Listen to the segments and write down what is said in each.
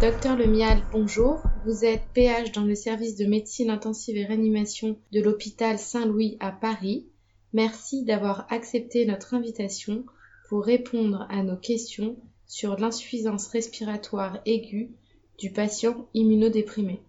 Docteur Lemial, bonjour. Vous êtes PH dans le service de médecine intensive et réanimation de l'hôpital Saint-Louis à Paris. Merci d'avoir accepté notre invitation pour répondre à nos questions sur l'insuffisance respiratoire aiguë du patient immunodéprimé.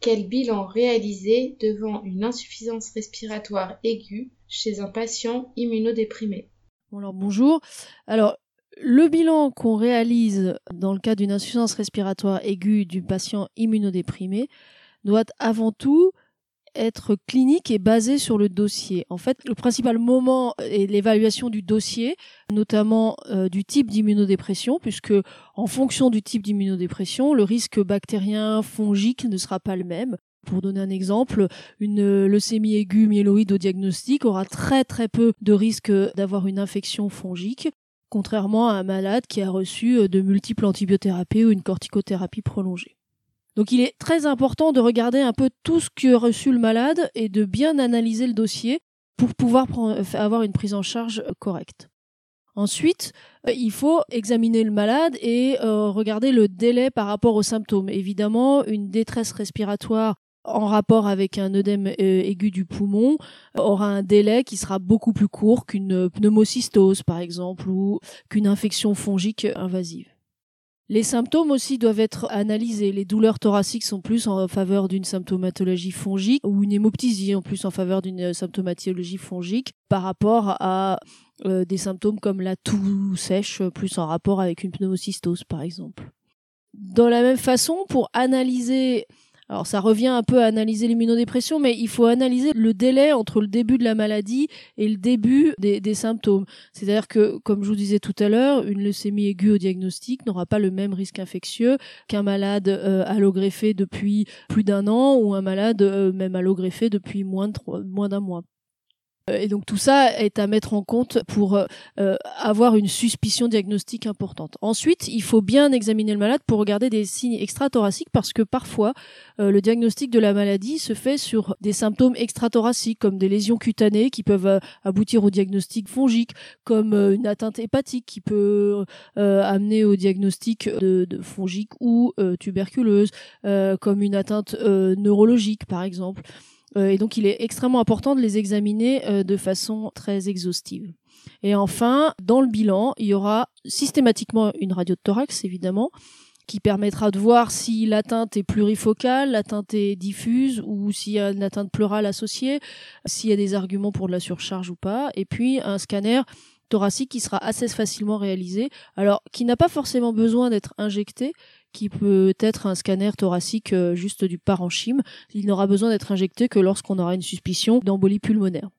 Quel bilan réaliser devant une insuffisance respiratoire aiguë chez un patient immunodéprimé? Alors bonjour. Alors le bilan qu'on réalise dans le cas d'une insuffisance respiratoire aiguë du patient immunodéprimé doit avant tout être clinique et basé sur le dossier. En fait, le principal moment est l'évaluation du dossier, notamment euh, du type d'immunodépression, puisque en fonction du type d'immunodépression, le risque bactérien, fongique ne sera pas le même. Pour donner un exemple, une leucémie aiguë myéloïde au diagnostic aura très très peu de risque d'avoir une infection fongique, contrairement à un malade qui a reçu euh, de multiples antibiothérapies ou une corticothérapie prolongée. Donc il est très important de regarder un peu tout ce que reçu le malade et de bien analyser le dossier pour pouvoir avoir une prise en charge euh, correcte. Ensuite, euh, il faut examiner le malade et regarder le délai par rapport aux symptômes. Évidemment, une détresse respiratoire en rapport avec un œdème euh, aigu du poumon aura un délai qui sera beaucoup plus court qu'une pneumocystose par exemple ou qu'une infection fongique invasive. Les symptômes aussi doivent être analysés. Les douleurs thoraciques sont plus en faveur d'une symptomatologie fongique ou une hémoptysie en plus en faveur d'une symptomatologie fongique par rapport à euh, des symptômes comme la toux sèche plus en rapport avec une pneumocystose par exemple. Dans la même façon, pour analyser alors ça revient un peu à analyser l'immunodépression, mais il faut analyser le délai entre le début de la maladie et le début des, symptômes. C'est-à-dire que, comme je vous disais tout à l'heure, une leucémie aiguë au diagnostic n'aura pas le même risque infectieux qu'un malade euh, allogreffé depuis plus d'un an ou un malade euh, même allogreffé depuis moins d'un mois. Euh, et donc tout ça est à mettre en compte pour euh, euh, avoir une suspicion diagnostique importante. Ensuite, il faut bien examiner le malade pour regarder des signes extrathoraciques parce que parfois le diagnostic de la maladie se fait sur des symptômes extrathoraciques comme des lésions cutanées qui peuvent aboutir au diagnostic fongique, comme une atteinte hépatique qui peut amener au diagnostic de, de fongique ou tuberculeuse, comme une atteinte neurologique par exemple. Euh, et donc il est extrêmement important de les examiner euh, de façon très exhaustive. Et enfin, dans le bilan, il y aura systématiquement une radio de thorax, évidemment, qui permettra de voir si l'atteinte est plurifocale, l'atteinte est diffuse ou s'il y a une atteinte pleurale associée, s'il y a des arguments pour de la surcharge ou pas, et puis un scanner thoracique qui sera assez facilement réalisé, alors qui n'a pas forcément besoin d'être injecté, qui peut être un scanner thoracique euh, juste du parenchyme. Il n'aura besoin d'être injecté que lorsqu'on aura une suspicion d'embolie pulmonaire.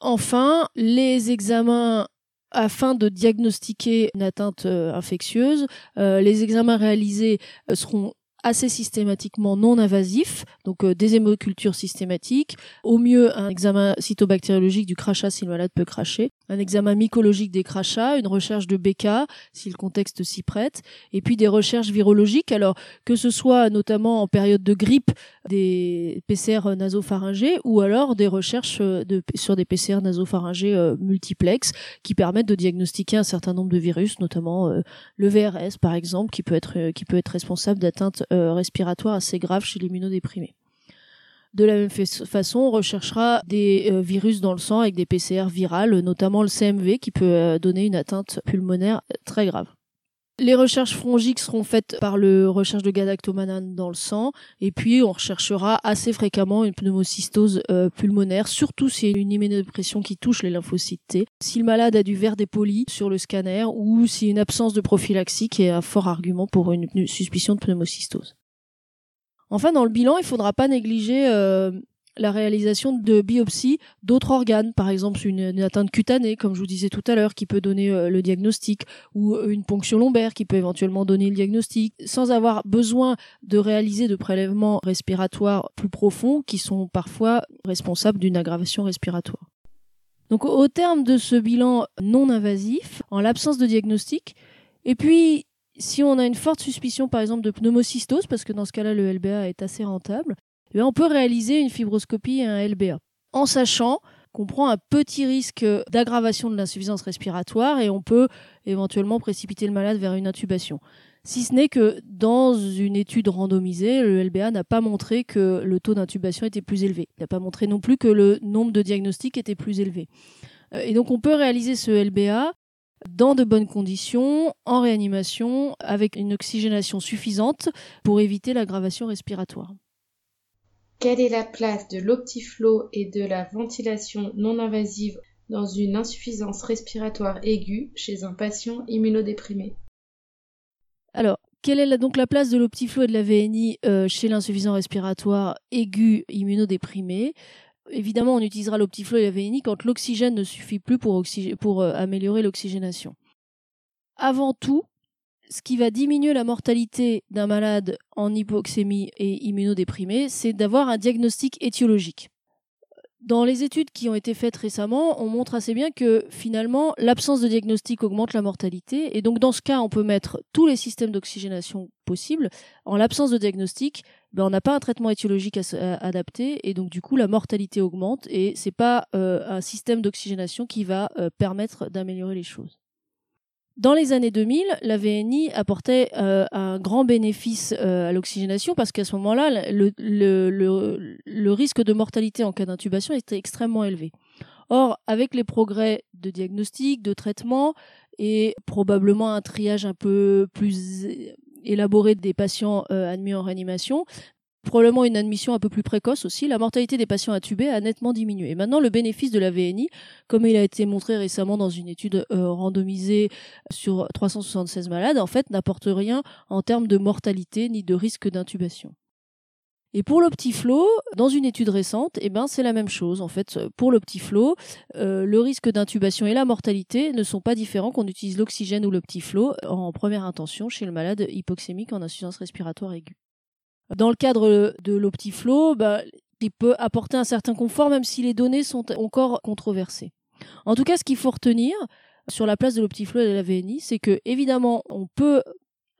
Enfin, les examens afin de diagnostiquer une atteinte euh, infectieuse, euh, les examens réalisés seront assez systématiquement non invasifs, donc euh, des hémocultures systématiques, au mieux un examen cytobactériologique du crachat si le malade peut cracher, un examen mycologique des crachats, une recherche de BK si le contexte s'y prête, et puis des recherches virologiques, alors que ce soit notamment en période de grippe des PCR nasopharyngés ou alors des recherches euh, de, sur des PCR nasopharyngés euh, multiplex qui permettent de diagnostiquer un certain nombre de virus, notamment le VRS par exemple, qui peut être qui peut être responsable d'atteinte euh, respiratoire assez grave chez l'immunodéprimé. De la même façon, on recherchera des euh, virus dans le sang avec des PCR virales, notamment le CMV qui peut euh, donner une atteinte pulmonaire très grave. Les recherches fongiques seront faites par le recherche de galactomanane dans le sang, et puis on recherchera assez fréquemment une pneumocystose pulmonaire, surtout s'il y a une immunodépression qui touche les lymphocytes T. Si le malade a du verre dépoli sur le scanner, ou si une absence de prophylaxie qui est un fort argument pour une suspicion de pneumocystose. Enfin, dans le bilan, il ne faudra pas négliger euh, la réalisation de biopsies d'autres organes, par exemple une, atteinte cutanée, comme je vous disais tout à l'heure, qui peut donner euh, le diagnostic, ou une ponction lombaire qui peut éventuellement donner le diagnostic, sans avoir besoin de réaliser de prélèvements respiratoires plus profonds qui sont parfois responsables d'une aggravation respiratoire. Donc au terme de ce bilan non invasif, en l'absence de diagnostic, et puis si on a une forte suspicion par exemple de pneumocystose, parce que dans ce cas-là le LBA est assez rentable, eh on peut réaliser une fibroscopie et un LBA. En sachant qu'on prend un petit risque d'aggravation de l'insuffisance respiratoire et on peut éventuellement précipiter le malade vers une intubation. si ce n'est que dans une étude randomisée, le LBA n'a pas montré que le taux d'intubation était plus élevé. Il n'a pas montré non plus que le nombre de diagnostics était plus élevé. Euh, et donc on peut réaliser ce LBA dans de bonnes conditions, en réanimation, avec une oxygénation suffisante pour éviter l'aggravation respiratoire. Quelle est la place de l'optiflow et de la ventilation non invasive dans une insuffisance respiratoire aiguë chez un patient immunodéprimé? Alors, quelle est donc la place de l'optiflow et de la VNI euh, chez l'insuffisance respiratoire aiguë immunodéprimé? Évidemment, on utilisera l'optiflow et la VNI quand l'oxygène ne suffit plus pour, pour euh, améliorer l'oxygénation. Avant tout, ce qui va diminuer la mortalité d'un malade en hypoxémie et immunodéprimé, c'est d'avoir un diagnostic étiologique. Dans les études qui ont été faites récemment, on montre assez bien que finalement, l'absence de diagnostic augmente la mortalité. Et donc, dans ce cas, on peut mettre tous les systèmes d'oxygénation possibles. En l'absence de diagnostic, ben, on n'a pas un traitement étiologique adapté. Et donc, du coup, la mortalité augmente. Et c'est pas euh, un système d'oxygénation qui va euh, permettre d'améliorer les choses. Dans les années 2000, la VNI apportait euh, un grand bénéfice euh, à l'oxygénation parce qu'à ce moment-là, le, risque de mortalité en cas d'intubation était extrêmement élevé. Or, avec les progrès de diagnostic, de traitement et probablement un triage un peu plus élaboré des patients euh, admis en réanimation, probablement une admission un peu plus précoce aussi, la mortalité des patients intubés a nettement diminué. maintenant, le bénéfice de la VNI, comme il a été montré récemment dans une étude euh, randomisée sur 376 malades, en fait, n'apporte rien en termes de mortalité ni de risque d'intubation. Et pour l'optiflow, dans une étude récente, eh ben, c'est la même chose. En fait, pour l'optiflow, euh, le risque d'intubation et la mortalité ne sont pas différents qu'on utilise l'oxygène ou l'optiflow en première intention chez le malade hypoxémique en insuffisance respiratoire aiguë. Dans le cadre de l'OptiFlow, bah, il peut apporter un certain confort même si les données sont encore controversées. En tout cas, ce qu'il faut retenir sur la place de l'OptiFlow et de la VNI, c'est que évidemment, on peut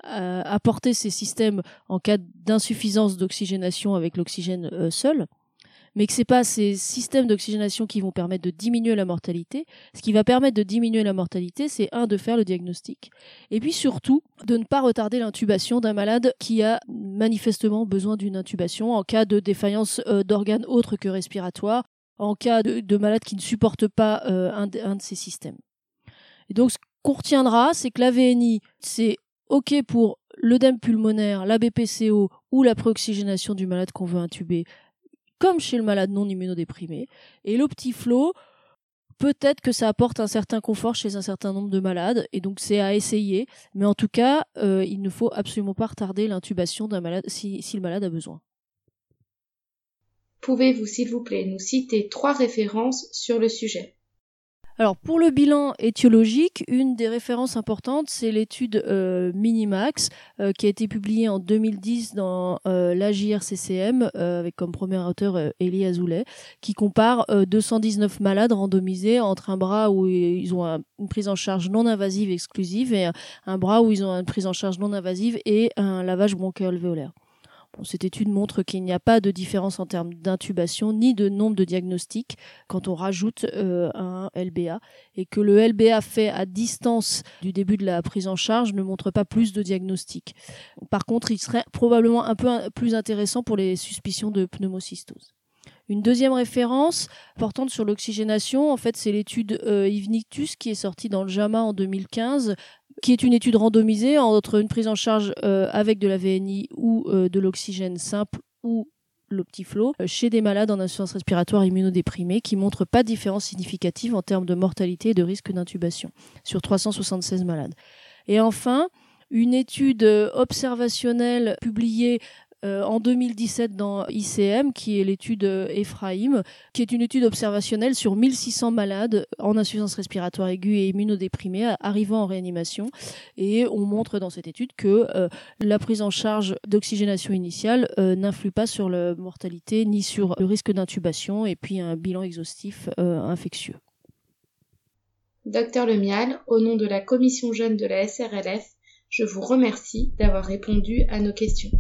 euh, apporter ces systèmes en cas d'insuffisance d'oxygénation avec l'oxygène euh, seul, mais que c'est pas ces systèmes d'oxygénation qui vont permettre de diminuer la mortalité. Ce qui va permettre de diminuer la mortalité, c'est un de faire le diagnostic, et puis surtout de ne pas retarder l'intubation d'un malade qui a manifestement besoin d'une intubation en cas de défaillance euh, d'organes autres que respiratoires, en cas de, malade qui ne supporte pas euh, un, un, de ces systèmes. Et donc ce qu'on retiendra, c'est que la VNI, c'est OK pour l'œdème pulmonaire, la BPCO ou la préoxygénation du malade qu'on veut intuber comme chez le malade non immunodéprimé. Et l'optiflow, peut-être que ça apporte un certain confort chez un certain nombre de malades, et donc c'est à essayer. Mais en tout cas, euh, il ne faut absolument pas retarder l'intubation d'un malade si le malade a besoin. Pouvez-vous, s'il vous plaît, nous citer trois références sur le sujet? Alors pour le bilan étiologique, une des références importantes, c'est l'étude euh, Minimax euh, qui a été publiée en 2010 dans euh, l'AJRCCM euh, avec comme premier auteur Elie Azoulay, qui compare 219 malades randomisés entre un bras où ils ont une prise en charge non invasive exclusive et un bras où ils ont une prise en charge non invasive et un lavage cette étude montre qu'il n'y a pas de différence en termes d'intubation ni de nombre de diagnostics quand on rajoute euh, un LBA et que le LBA fait à distance du début de la prise en charge ne montre pas plus de diagnostics. Par contre, il serait probablement un peu plus intéressant pour les suspicions de pneumocystose. Une deuxième référence portante sur l'oxygénation, en fait, c'est l'étude euh, Ivnictus qui est sortie dans le JAMA en 2015 qui est une étude randomisée entre une prise en charge euh, avec de la VNI ou euh, de l'oxygène simple ou l'optiflow euh, chez des malades en insuffisance respiratoire immunodéprimée qui montre pas de différence significative en termes de mortalité et de risque d'intubation sur 376 malades. Et enfin, une étude observationnelle publiée euh, en 2017 dans ICM, qui est l'étude euh, Ephraim, qui est une étude observationnelle sur 1600 malades en insuffisance respiratoire aiguë et immunodéprimés arrivant en réanimation. Et on montre dans cette étude que euh, la prise en charge d'oxygénation initiale n'influe pas sur la mortalité ni sur le risque d'intubation et puis un bilan exhaustif infectieux. Docteur Lemial, au nom de la commission jeune de la SRLF, je vous remercie d'avoir répondu à nos questions.